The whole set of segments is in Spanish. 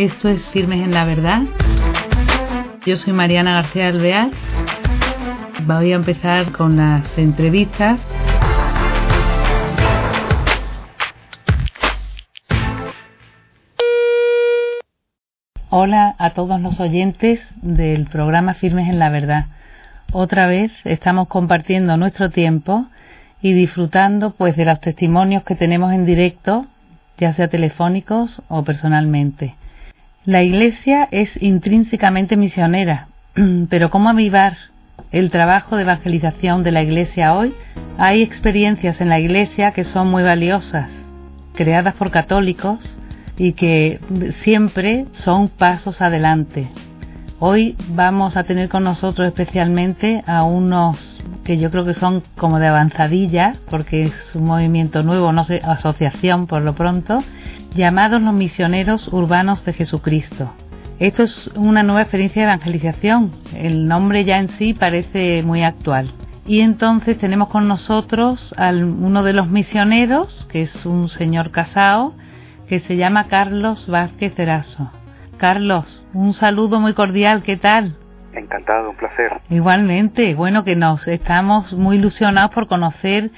Esto es Firmes en la Verdad. Yo soy Mariana García Alvear. Voy a empezar con las entrevistas. Hola a todos los oyentes del programa Firmes en la Verdad. Otra vez estamos compartiendo nuestro tiempo y disfrutando pues de los testimonios que tenemos en directo, ya sea telefónicos o personalmente. La Iglesia es intrínsecamente misionera, pero ¿cómo avivar el trabajo de evangelización de la Iglesia hoy? Hay experiencias en la Iglesia que son muy valiosas, creadas por católicos y que siempre son pasos adelante. Hoy vamos a tener con nosotros especialmente a unos que yo creo que son como de avanzadilla, porque es un movimiento nuevo, no sé, asociación por lo pronto, llamados los misioneros urbanos de Jesucristo. Esto es una nueva experiencia de evangelización. El nombre ya en sí parece muy actual. Y entonces tenemos con nosotros a uno de los misioneros, que es un señor casado, que se llama Carlos Vázquez Eraso. Carlos, un saludo muy cordial, ¿qué tal? Encantado, un placer. Igualmente, bueno que nos estamos muy ilusionados por conocer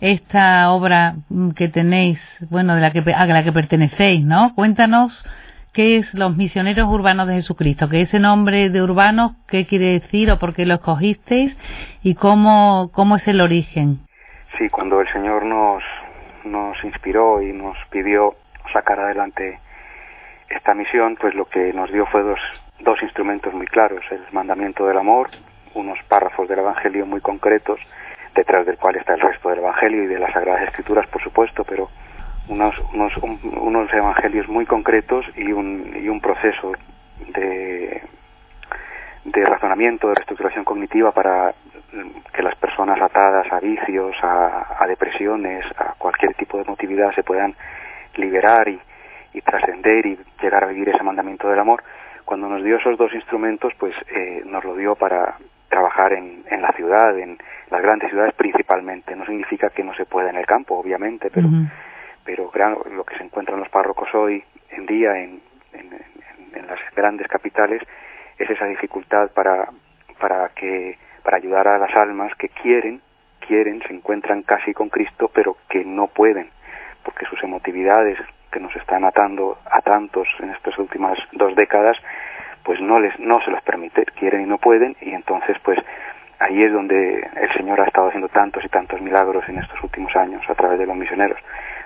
esta obra que tenéis, bueno, de la que, a la que pertenecéis, ¿no? Cuéntanos qué es los misioneros urbanos de Jesucristo, que ese nombre de urbanos, qué quiere decir o por qué lo escogisteis y cómo, cómo es el origen. Sí, cuando el Señor nos, nos inspiró y nos pidió sacar adelante esta misión, pues lo que nos dio fue dos, dos instrumentos muy claros, el mandamiento del amor, unos párrafos del Evangelio muy concretos, detrás del cual está el resto del Evangelio y de las Sagradas Escrituras, por supuesto, pero unos, unos, unos evangelios muy concretos y un, y un proceso de, de razonamiento, de reestructuración cognitiva para que las personas atadas a vicios, a, a depresiones, a cualquier tipo de emotividad se puedan liberar y, y trascender y llegar a vivir ese mandamiento del amor. Cuando nos dio esos dos instrumentos, pues eh, nos lo dio para trabajar en, en la ciudad, en las grandes ciudades principalmente. No significa que no se pueda en el campo, obviamente, pero, pero lo que se encuentra en los párrocos hoy en día en, en, en, las grandes capitales es esa dificultad para, para, que, para ayudar a las almas que quieren, quieren, se encuentran casi con Cristo, pero que no pueden, porque sus emotividades, que nos están atando a tantos en estas últimas dos décadas, pues no les no se los permite, quieren y no pueden y entonces pues ahí es donde el Señor ha estado haciendo tantos y tantos milagros en estos últimos años a través de los misioneros.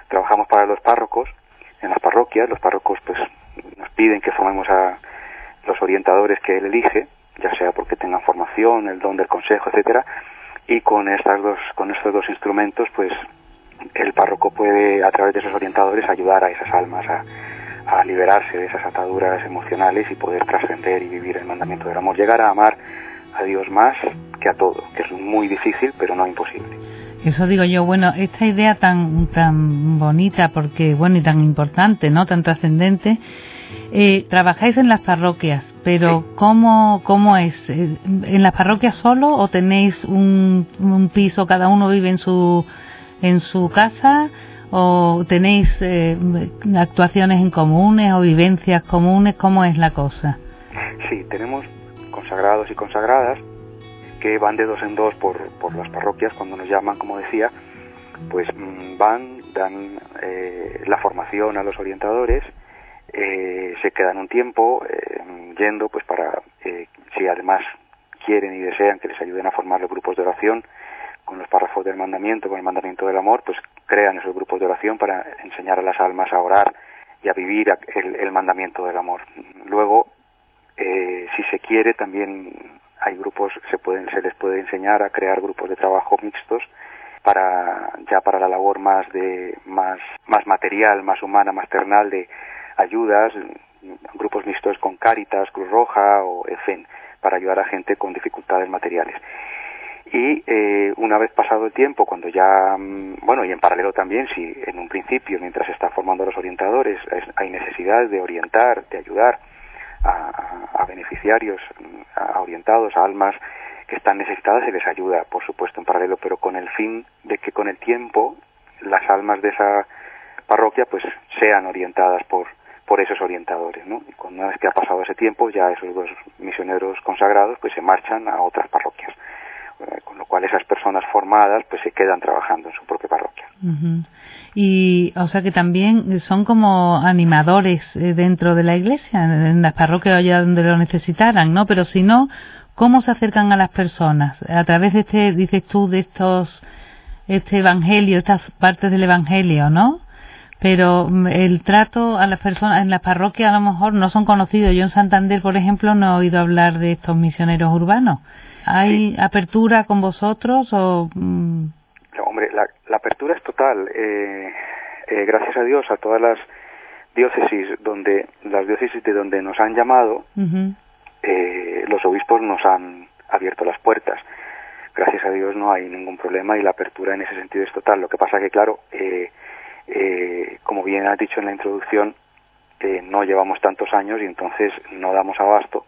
Trabajamos para los párrocos en las parroquias, los párrocos pues nos piden que formemos a los orientadores que él elige, ya sea porque tengan formación, el don del consejo, etcétera, y con estas dos con estos dos instrumentos pues el párroco puede, a través de esos orientadores, ayudar a esas almas a, liberarse de esas ataduras emocionales y poder trascender y vivir el mandamiento del amor, llegar a amar a Dios más que a todo, que es muy difícil, pero no imposible. Eso digo yo, bueno, esta idea tan tan bonita, porque bueno y tan importante, no, tan trascendente. Eh, trabajáis en las parroquias, pero ¿cómo, ¿cómo es? Eh, ¿En las parroquias solo o tenéis un, un piso, cada uno vive en su en su casa o tenéis eh, actuaciones en comunes o vivencias comunes? ¿Cómo es la cosa? Sí, tenemos consagrados y consagradas que van de dos en dos por, por las parroquias cuando nos llaman, como decía, pues mm, van, dan eh, la formación a los orientadores, eh, se quedan un tiempo yendo pues para, si además quieren y desean que les ayuden a formar los grupos de oración, con los párrafos del mandamiento, con el mandamiento del amor, pues crean esos grupos de oración para enseñar a las almas a orar y a vivir el, mandamiento del amor. Luego, eh, si se quiere, también hay grupos, se, pueden, se les puede enseñar a crear grupos de trabajo mixtos para ya para la labor más de más más material, más humana, más ternal de ayudas, grupos mixtos con Cáritas, Cruz Roja o EFEN para ayudar a gente con dificultades materiales y eh, una vez pasado el tiempo, cuando ya, mm, bueno, y en paralelo también, si en un principio, mientras se está formando los orientadores, hay necesidad de orientar, de ayudar a, beneficiarios, a orientados, a almas que están necesitadas, se les ayuda, por supuesto, en paralelo, pero con el fin de que con el tiempo las almas de esa parroquia pues sean orientadas por, por esos orientadores, ¿no? Y una vez que ha pasado ese tiempo, ya esos dos misioneros consagrados pues se marchan a otras parroquias, con lo cual esas personas formadas pues se quedan trabajando en su propia parroquia. Y, o sea que también son como animadores eh, dentro de la iglesia, en las parroquias allá donde lo necesitaran, ¿no? Pero si no, ¿cómo se acercan a las personas? A través de este, dices tú, de estos, este evangelio, estas partes del evangelio, ¿no? pero mm, el trato a las personas en las parroquias a lo mejor no son conocidos. Yo en Santander, por ejemplo, no he oído hablar de estos misioneros urbanos. ¿Hay apertura con vosotros o...? Mm? hombre, la, apertura es total. Eh, eh, gracias a Dios, a todas las diócesis donde las diócesis de donde nos han llamado, eh, los obispos nos han abierto las puertas. Gracias a Dios no hay ningún problema y la apertura en ese sentido es total. Lo que pasa que, claro, eh, eh, como bien has dicho en la introducción, eh, no llevamos tantos años y entonces no damos abasto.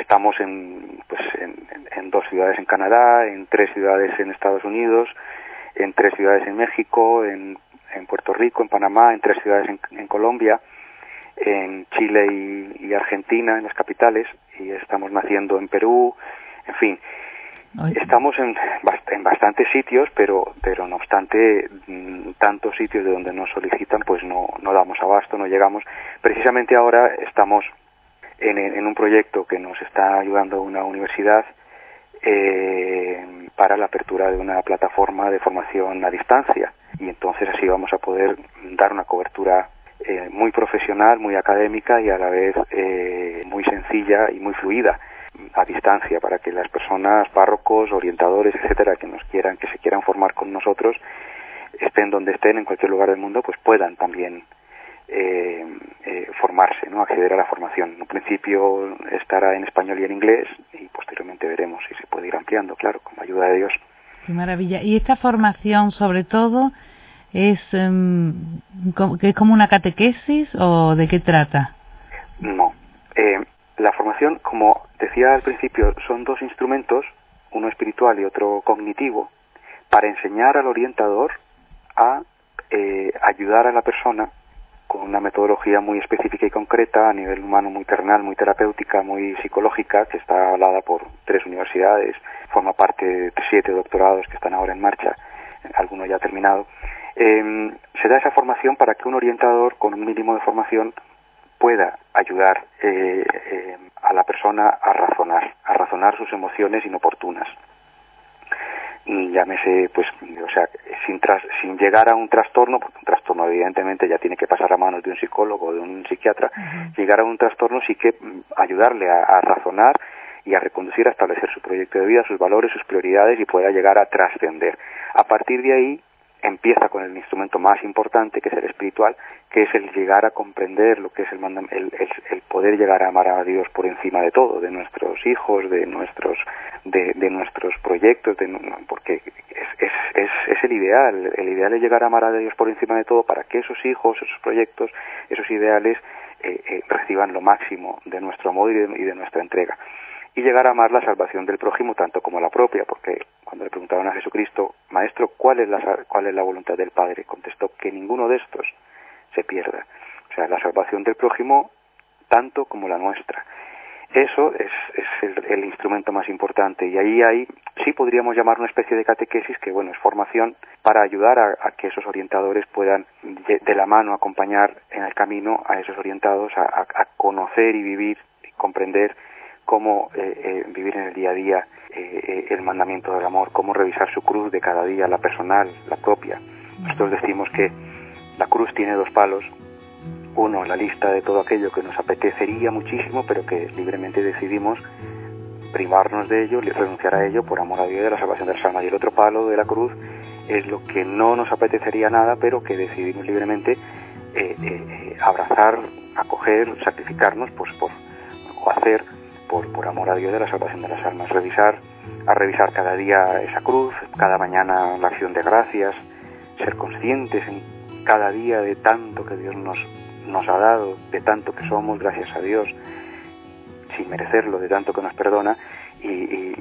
Estamos en, pues, en, dos ciudades en Canadá, en tres ciudades en Estados Unidos, en tres ciudades en México, en, Puerto Rico, en Panamá, en tres ciudades en, Colombia, en Chile y, Argentina, en las capitales, y estamos naciendo en Perú, en fin. Estamos en, en bastantes sitios, pero, pero no obstante, mm, tantos sitios de donde nos solicitan, pues no, no damos abasto, no llegamos. Precisamente ahora estamos en, un proyecto que nos está ayudando una universidad eh, para la apertura de una plataforma de formación a distancia. Y entonces así vamos a poder dar una cobertura eh, muy profesional, muy académica y a la vez eh, muy sencilla y muy fluida a distancia para que las personas, párrocos, orientadores, etcétera, que nos quieran, que se quieran formar con nosotros, estén donde estén, en cualquier lugar del mundo, pues puedan también eh, eh, formarse, ¿no? acceder a la formación. En un principio estará en español y en inglés y posteriormente veremos si se puede ir ampliando, claro, con la ayuda de Dios. Qué maravilla. Y esta formación, sobre todo, es, em, ¿es como una catequesis o de qué trata? No. Eh, la formación, como decía al principio, son dos instrumentos, uno espiritual y otro cognitivo, para enseñar al orientador a eh, ayudar a la persona con una metodología muy específica y concreta a nivel humano, muy terrenal, muy terapéutica, muy psicológica, que está avalada por tres universidades, forma parte de siete doctorados que están ahora en marcha, alguno ya ha terminado. Eh, se da esa formación para que un orientador con un mínimo de formación pueda ayudar eh, eh, a la persona a razonar, a razonar sus emociones inoportunas. Llámese, pues, o sea, sin, sin llegar a un trastorno, porque un trastorno evidentemente ya tiene que pasar a manos de un psicólogo o de un psiquiatra, llegar a un trastorno sí que mm, ayudarle a, a razonar y a reconducir, a establecer su proyecto de vida, sus valores, sus prioridades y pueda llegar a trascender. A partir de ahí, empieza con el instrumento más importante, que es el espiritual, que es el llegar a comprender lo que es el, el, poder llegar a amar a Dios por encima de todo, de nuestros hijos, de nuestros, de, de nuestros proyectos, de, porque es, es, el ideal, el ideal es llegar a amar a Dios por encima de todo para que esos hijos, esos proyectos, esos ideales eh, eh, reciban lo máximo de nuestro amor y de nuestra entrega. Y llegar a amar la salvación del prójimo tanto como la propia, porque cuando le preguntaban a Jesucristo, Maestro, ¿cuál es la, cuál es la voluntad del Padre? Contestó que ninguno de estos se pierda. O sea, la salvación del prójimo tanto como la nuestra. Eso es, es el, instrumento más importante y ahí hay, sí podríamos llamar una especie de catequesis que, bueno, es formación para ayudar a, que esos orientadores puedan de, la mano acompañar en el camino a esos orientados a conocer y vivir y comprender cómo eh, eh, vivir en el día a día eh, el mandamiento del amor, cómo revisar su cruz de cada día, la personal, la propia. Nosotros decimos que la cruz tiene dos palos. Uno, la lista de todo aquello que nos apetecería muchísimo, pero que libremente decidimos privarnos de ello, renunciar a ello por amor a Dios y de la salvación del almas. Y el otro palo de la cruz es lo que no nos apetecería nada, pero que decidimos libremente abrazar, acoger, sacrificarnos pues, por, o hacer por, por amor a Dios de la salvación de las almas, revisar, a revisar cada día esa cruz, cada mañana la acción de gracias, ser conscientes en cada día de tanto que Dios nos, nos ha dado, de tanto que somos, gracias a Dios, sin merecerlo, de tanto que nos perdona, y,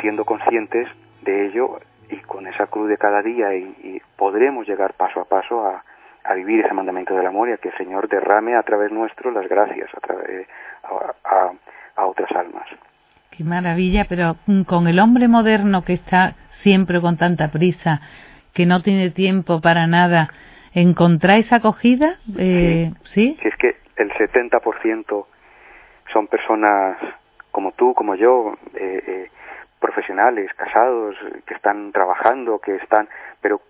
siendo conscientes de ello y con esa cruz de cada día y, podremos llegar paso a paso a, a vivir ese mandamiento del amor y a que el Señor derrame a través nuestro las gracias a, través, a, a otras almas. Qué maravilla, pero con el hombre moderno que está siempre con tanta prisa, que no tiene tiempo para nada, ¿encontráis acogida? Eh, ¿sí? ¿sí? es que el 70% son personas como tú, como yo, eh, eh, profesionales, casados, que están trabajando, que están, pero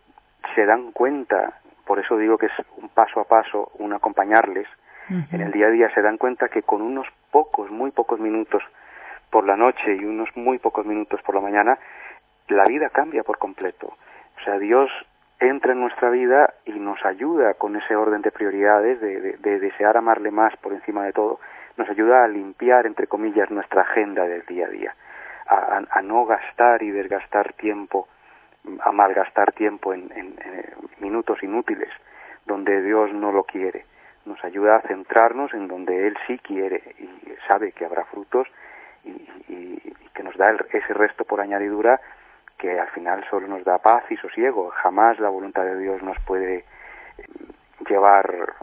se dan cuenta, por eso digo que es un paso a paso, un acompañarles, en el día a día se dan cuenta que con unos pocos, muy pocos minutos por la noche y unos muy pocos minutos por la mañana, la vida cambia por completo. O sea, Dios entra en nuestra vida y nos ayuda con ese orden de prioridades, de, desear amarle más por encima de todo, nos ayuda a limpiar, entre comillas, nuestra agenda del día a día, a, no gastar y desgastar tiempo, a malgastar tiempo en, minutos inútiles, donde Dios no lo quiere. Nos ayuda a centrarnos en donde Él sí quiere y sabe que habrá frutos y, que nos da ese resto por añadidura que al final solo nos da paz y sosiego. Jamás la voluntad de Dios nos puede eh, llevar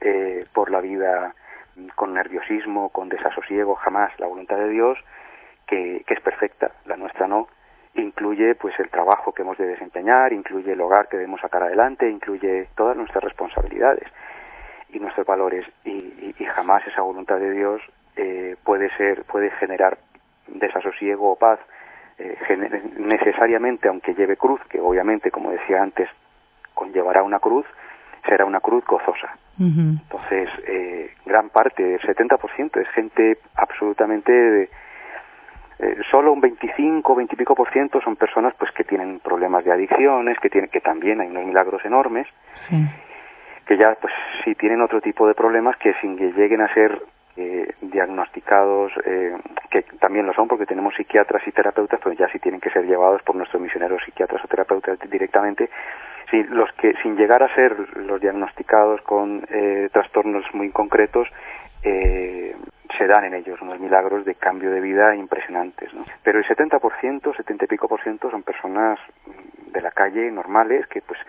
eh, por la vida con nerviosismo, con desasosiego, jamás. La voluntad de Dios, que, que es perfecta, la nuestra no, incluye pues el trabajo que hemos de desempeñar, incluye el hogar que debemos sacar adelante, incluye todas nuestras responsabilidades y nuestros valores. Y, y, jamás esa voluntad de Dios eh, puede ser puede generar desasosiego o paz eh, necesariamente, aunque lleve cruz, que obviamente, como decía antes, conllevará una cruz, será una cruz gozosa. Entonces, eh, gran parte, el 70% es gente absolutamente de, eh, solo un 25, 20 y pico por ciento son personas pues que tienen problemas de adicciones, que tienen que también hay unos milagros enormes, que ya pues sí tienen otro tipo de problemas que sin que lleguen a ser eh, diagnosticados, eh, que también lo son porque tenemos psiquiatras y terapeutas, pues ya sí tienen que ser llevados por nuestros misioneros psiquiatras o terapeutas directamente. Sí, los que sin llegar a ser los diagnosticados con eh, trastornos muy concretos, se dan en ellos unos milagros de cambio de vida impresionantes. ¿no? Pero el 70%, 70 y pico por ciento son personas de la calle normales que pues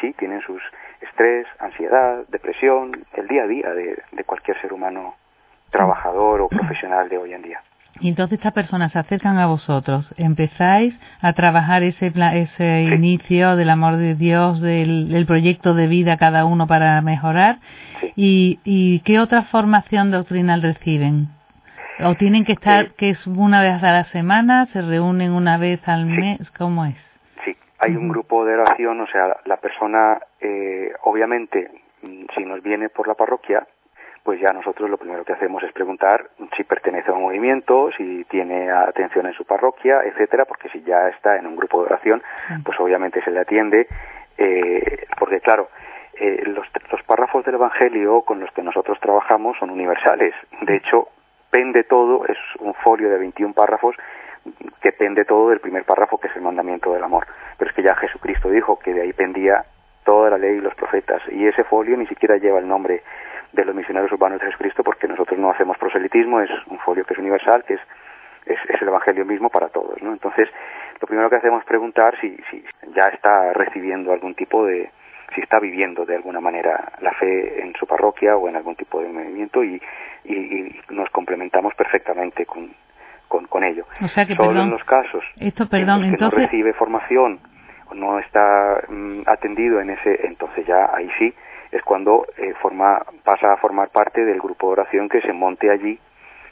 sí tienen sus estrés, ansiedad, depresión, el día a día de, de cualquier ser humano trabajador o profesional de hoy en día. Y entonces estas personas se acercan a vosotros, empezáis a trabajar ese, ese inicio del amor de Dios, del, proyecto de vida cada uno para mejorar. Y, ¿Y qué otra formación doctrinal reciben? ¿O tienen que estar, que es una vez a la semana, se reúnen una vez al mes? ¿Cómo es? Hay un grupo de oración, o sea, la persona, eh, obviamente, mm, si nos viene por la parroquia, pues ya nosotros lo primero que hacemos es preguntar si pertenece a un movimiento, si tiene atención en su parroquia, etcétera, porque si ya está en un grupo de oración, pues obviamente se le atiende, eh, porque claro, eh, los, los párrafos del Evangelio con los que nosotros trabajamos son universales. De hecho, pende todo, es un folio de 21 párrafos que pende todo del primer párrafo que es el mandamiento del amor. Pero es que ya Jesucristo dijo que de ahí pendía toda la ley y los profetas y ese folio ni siquiera lleva el nombre de los misioneros urbanos de Jesucristo porque nosotros no hacemos proselitismo, es un folio que es universal, que es, es, el Evangelio mismo para todos. ¿no? Entonces, lo primero que hacemos es preguntar si, si ya está recibiendo algún tipo de, si está viviendo de alguna manera la fe en su parroquia o en algún tipo de movimiento y, y, nos complementamos perfectamente con, con, con ello. O sea que, Solo en los casos esto, perdón, en los que no recibe formación o no está mm, atendido en ese, entonces ya ahí sí es cuando eh, forma, pasa a formar parte del grupo de oración que se monte allí,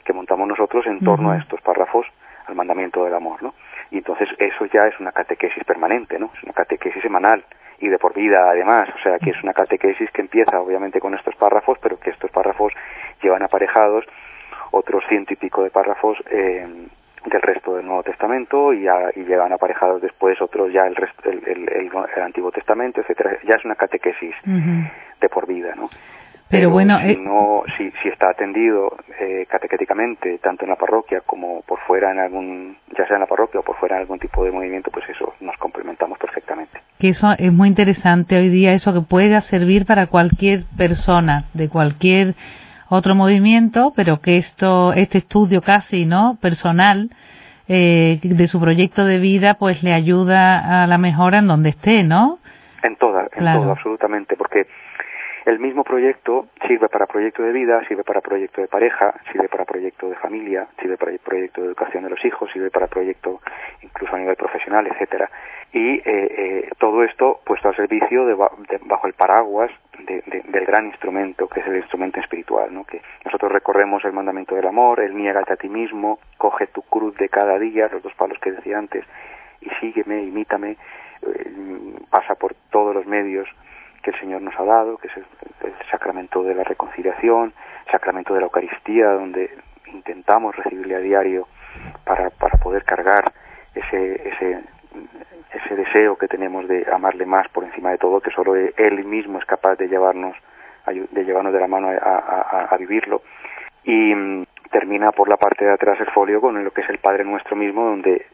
que montamos nosotros en torno a estos párrafos al mandamiento del amor, ¿no? Y entonces eso ya es una catequesis permanente, ¿no? Es una catequesis semanal y de por vida además, o sea que es una catequesis que empieza obviamente con estos párrafos, pero que estos párrafos llevan aparejados otros ciento y pico de párrafos eh, del resto del Nuevo Testamento y, llegan aparejados después otros ya el, resto, el, Antiguo Testamento, etcétera. Ya es una catequesis de por vida, ¿no? Pero, bueno, si, eh, no, si, si está atendido eh, catequéticamente, tanto en la parroquia como por fuera en algún, ya sea en la parroquia o por fuera en algún tipo de movimiento, pues eso nos complementamos perfectamente. Que eso es muy interesante hoy día, eso que pueda servir para cualquier persona, de cualquier otro movimiento, pero que esto, este estudio casi, ¿no? Personal, eh, de su proyecto de vida, pues le ayuda a la mejora en donde esté, ¿no? En todas, en todo, absolutamente, porque el mismo proyecto sirve para proyecto de vida, sirve para proyecto de pareja, sirve para proyecto de familia, sirve para proyecto de educación de los hijos, sirve para proyecto incluso a nivel profesional, etcétera. Y eh, eh, todo esto puesto al servicio de, bajo el paraguas del gran instrumento que es el instrumento espiritual, ¿no? Que nosotros recorremos el mandamiento del amor, el niégate a ti mismo, coge tu cruz de cada día, los dos palos que decía antes, y sígueme, imítame, eh, pasa por todos los medios que el Señor nos ha dado, que es el, sacramento de la reconciliación, sacramento de la Eucaristía, donde intentamos recibirle a diario para, para poder cargar ese, ese, ese deseo que tenemos de amarle más por encima de todo, que solo Él mismo es capaz de llevarnos, de llevarnos de la mano a, a vivirlo. Y mm, termina por la parte de atrás el folio con lo que es el Padre Nuestro mismo, donde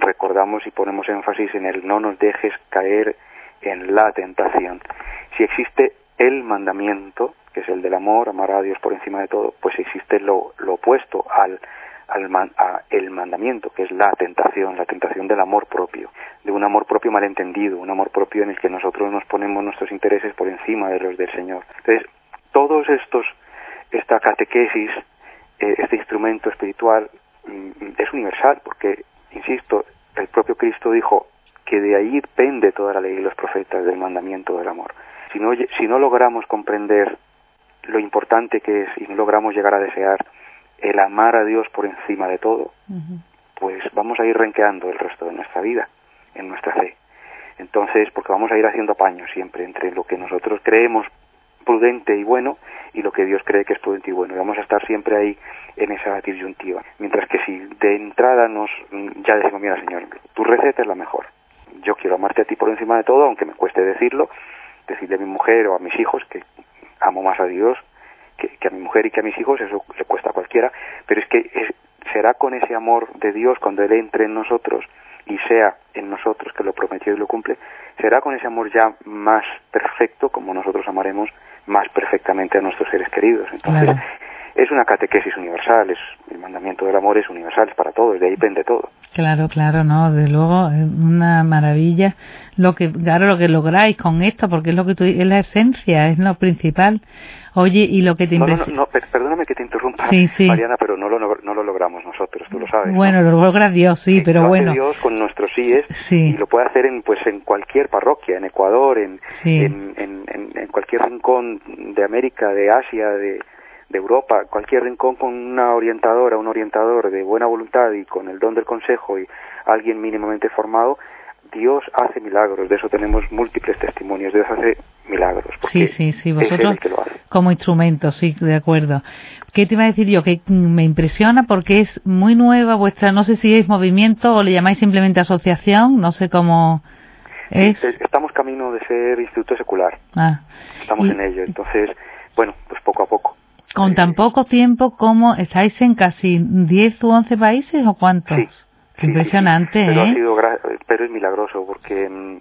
recordamos y ponemos énfasis en el no nos dejes caer en la tentación. Si existe el mandamiento, que es el del amor, amar a Dios por encima de todo, pues existe lo, opuesto al, al a el mandamiento, que es la tentación, la tentación del amor propio, de un amor propio malentendido, un amor propio en el que nosotros nos ponemos nuestros intereses por encima de los del Señor. Entonces, todos estos, esta catequesis, eh, este instrumento espiritual mm, es universal, porque, insisto, el propio Cristo dijo, que de ahí pende toda la ley y los profetas del mandamiento del amor. Si no, si no logramos comprender lo importante que es y no logramos llegar a desear el amar a Dios por encima de todo, pues vamos a ir renqueando el resto de nuestra vida, en nuestra fe. Entonces, porque vamos a ir haciendo paños siempre entre lo que nosotros creemos prudente y bueno y lo que Dios cree que es prudente y bueno. Y vamos a estar siempre ahí en esa disyuntiva. Mientras que si de entrada nos ya decimos, mira Señor, tu receta es la mejor yo quiero amarte a ti por encima de todo, aunque me cueste decirlo, decirle a mi mujer o a mis hijos que amo más a Dios que, a mi mujer y que a mis hijos, eso le cuesta a cualquiera, pero es que será con ese amor de Dios cuando Él entre en nosotros y sea en nosotros que lo prometió y lo cumple, será con ese amor ya más perfecto como nosotros amaremos más perfectamente a nuestros seres queridos. Entonces, es una catequesis universal, es el mandamiento del amor es universal es para todos, de ahí pende todo. Claro, claro, no, de luego es una maravilla lo que claro lo que lográis con esto, porque es lo que tú, es la esencia, es lo principal. Oye, y lo que te no, no, no, perdóname que te interrumpa, Mariana, pero no lo, no lo logramos nosotros, tú lo sabes. Bueno, lo logra Dios, sí, pero lo bueno. Hace Dios con nuestros síes y lo puede hacer en pues en cualquier parroquia, en Ecuador, en, en, en, en cualquier rincón de América, de Asia, de de Europa, cualquier rincón con una orientadora, un orientador de buena voluntad y con el don del consejo y alguien mínimamente formado, Dios hace milagros, de eso tenemos múltiples testimonios, Dios hace milagros. Sí, sí, sí, vosotros como instrumento, sí, de acuerdo. ¿Qué te iba a decir yo? Que me impresiona porque es muy nueva vuestra, no sé si es movimiento o le llamáis simplemente asociación, no sé cómo es. estamos camino de ser instituto secular. Ah. Estamos en ello, entonces, bueno, pues poco a poco. Con tan poco tiempo como estáis en casi 10 u 11 países o cuántos? Sí. Qué impresionante, pero ¿eh? pero es milagroso porque mm,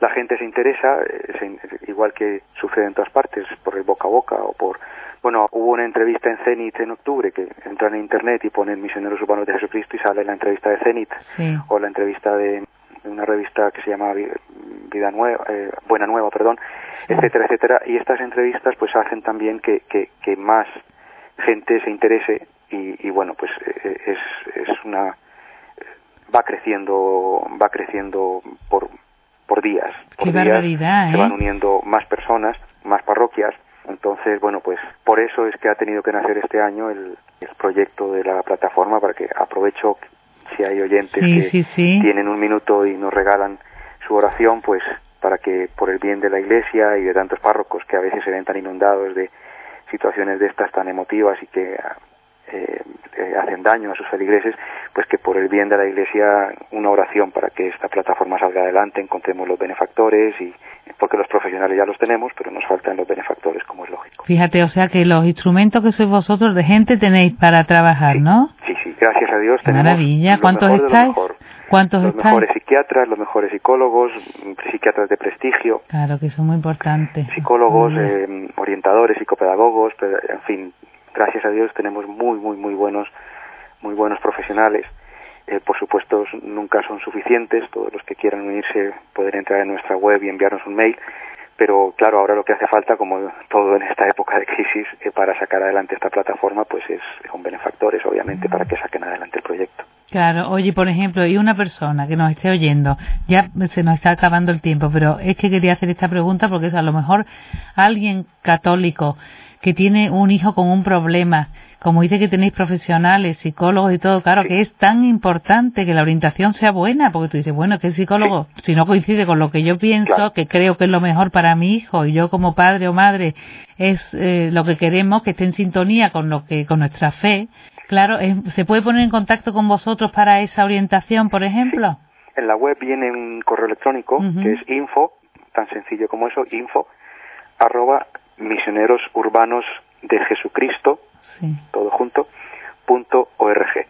la gente se interesa, eh, igual que sucede en todas partes, por el boca a boca o por... Bueno, hubo una entrevista en Zenit en octubre que entran en internet y ponen Misioneros Urbanos de Jesucristo y sale la entrevista de Zenit o la entrevista de una revista que se llama Vida Nueva, eh, Buena Nueva, perdón, etcétera, etcétera. Y estas entrevistas pues hacen también que, que, que más gente se interese y, y bueno, pues eh, es, es una va creciendo va creciendo por por días por Qué días se van ¿eh? uniendo más personas más parroquias entonces bueno pues por eso es que ha tenido que nacer este año el, el proyecto de la plataforma para que aprovecho si hay oyentes que tienen un minuto y nos regalan su oración, pues para que por el bien de la Iglesia y de tantos párrocos que a veces se ven tan inundados de situaciones de estas tan emotivas y que eh, eh, hacen daño a sus feligreses, pues que por el bien de la Iglesia una oración para que esta plataforma salga adelante, encontremos los benefactores y porque los profesionales ya los tenemos, pero nos faltan los benefactores, como es lógico. Fíjate, o sea que los instrumentos que sois vosotros de gente tenéis para trabajar, ¿no? Sí, sí, gracias a Dios tenemos Maravilla, ¿cuántos estáis? ¿Cuántos los mejores psiquiatras, los mejores psicólogos, psiquiatras de prestigio. Claro, que son muy importantes. Psicólogos, eh, orientadores, psicopedagogos, en fin, gracias a Dios tenemos muy, muy, muy buenos, muy buenos profesionales Eh, por supuesto, nunca son suficientes. Todos los que quieran unirse pueden entrar en nuestra web y enviarnos un mail. Pero claro, ahora lo que hace falta, como todo en esta época de crisis, eh, para sacar adelante esta plataforma, pues es con benefactores, obviamente, para que saquen adelante el proyecto. Claro, oye, por ejemplo, y una persona que nos esté oyendo, ya se nos está acabando el tiempo, pero es que quería hacer esta pregunta porque es a lo mejor alguien católico que tiene un hijo con un problema como dice que tenéis profesionales, psicólogos y todo, claro que es tan importante que la orientación sea buena, porque tú dices, bueno, que el psicólogo, si no coincide con lo que yo pienso, que creo que es lo mejor para mi hijo, y yo como padre o madre es eh, lo que queremos, que esté en sintonía con lo que, con nuestra fe, claro, ¿se puede poner en contacto con vosotros para esa orientación, por ejemplo? En la web viene un correo electrónico que es info, tan sencillo como eso, info, arroba misioneros urbanos de Jesucristo todo junto, punto org.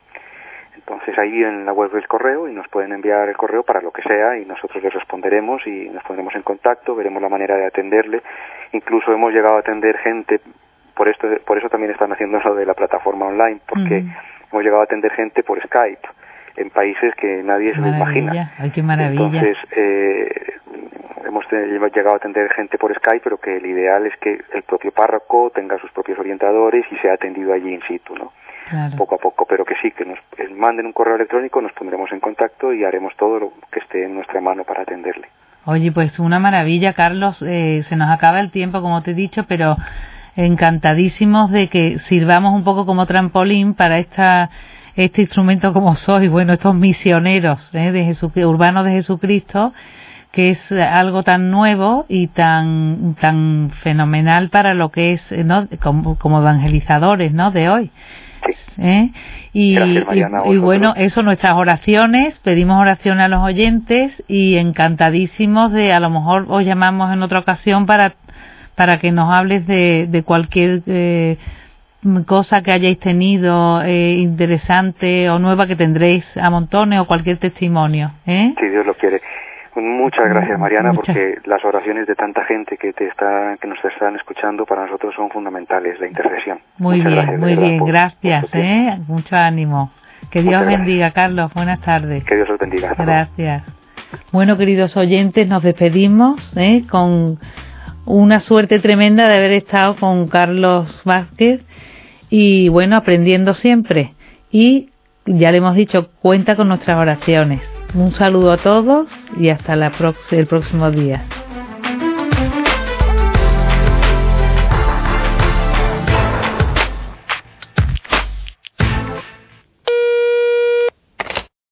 Entonces ahí en la web del correo y nos pueden enviar el correo para lo que sea y nosotros les responderemos y nos pondremos en contacto, veremos la manera de atenderle. Incluso hemos llegado a atender gente, por esto, por eso también están haciendo lo de la plataforma online, porque hemos llegado a atender gente por Skype en países que nadie se lo imagina. Ay, qué maravilla. Entonces, eh, hemos, llegado a atender gente por Skype, pero que el ideal es que el propio párroco tenga sus propios orientadores y sea atendido allí in situ, ¿no? Poco a poco, pero que sí, que nos eh, manden un correo electrónico, nos pondremos en contacto y haremos todo lo que esté en nuestra mano para atenderle. Oye, pues una maravilla, Carlos. Eh, se nos acaba el tiempo, como te he dicho, pero encantadísimos de que sirvamos un poco como trampolín para esta este instrumento como sois, bueno, estos misioneros ¿eh? de urbanos de Jesucristo, que es algo tan nuevo y tan tan fenomenal para lo que es ¿no? como, evangelizadores ¿no? de hoy. ¿Eh? Y, y, bueno, eso, nuestras oraciones, pedimos oraciones a los oyentes y encantadísimos de, a lo mejor os llamamos en otra ocasión para, para que nos hables de, de cualquier eh, cosa que hayáis tenido eh, interesante o nueva que tendréis a montones o cualquier testimonio. ¿eh? Si Dios lo quiere. Muchas gracias, Mariana, porque las oraciones de tanta gente que te está, que nos están escuchando para nosotros son fundamentales, la intercesión. Muy bien, muy bien, gracias, ¿eh? mucho ánimo. Que Dios bendiga, Carlos. Buenas tardes. Que Dios os bendiga. Gracias. Bueno, queridos oyentes, nos despedimos ¿eh? con una suerte tremenda de haber estado con Carlos Vázquez y bueno, aprendiendo siempre. Y ya le hemos dicho, cuenta con nuestras oraciones. Un saludo a todos y hasta la el próximo día.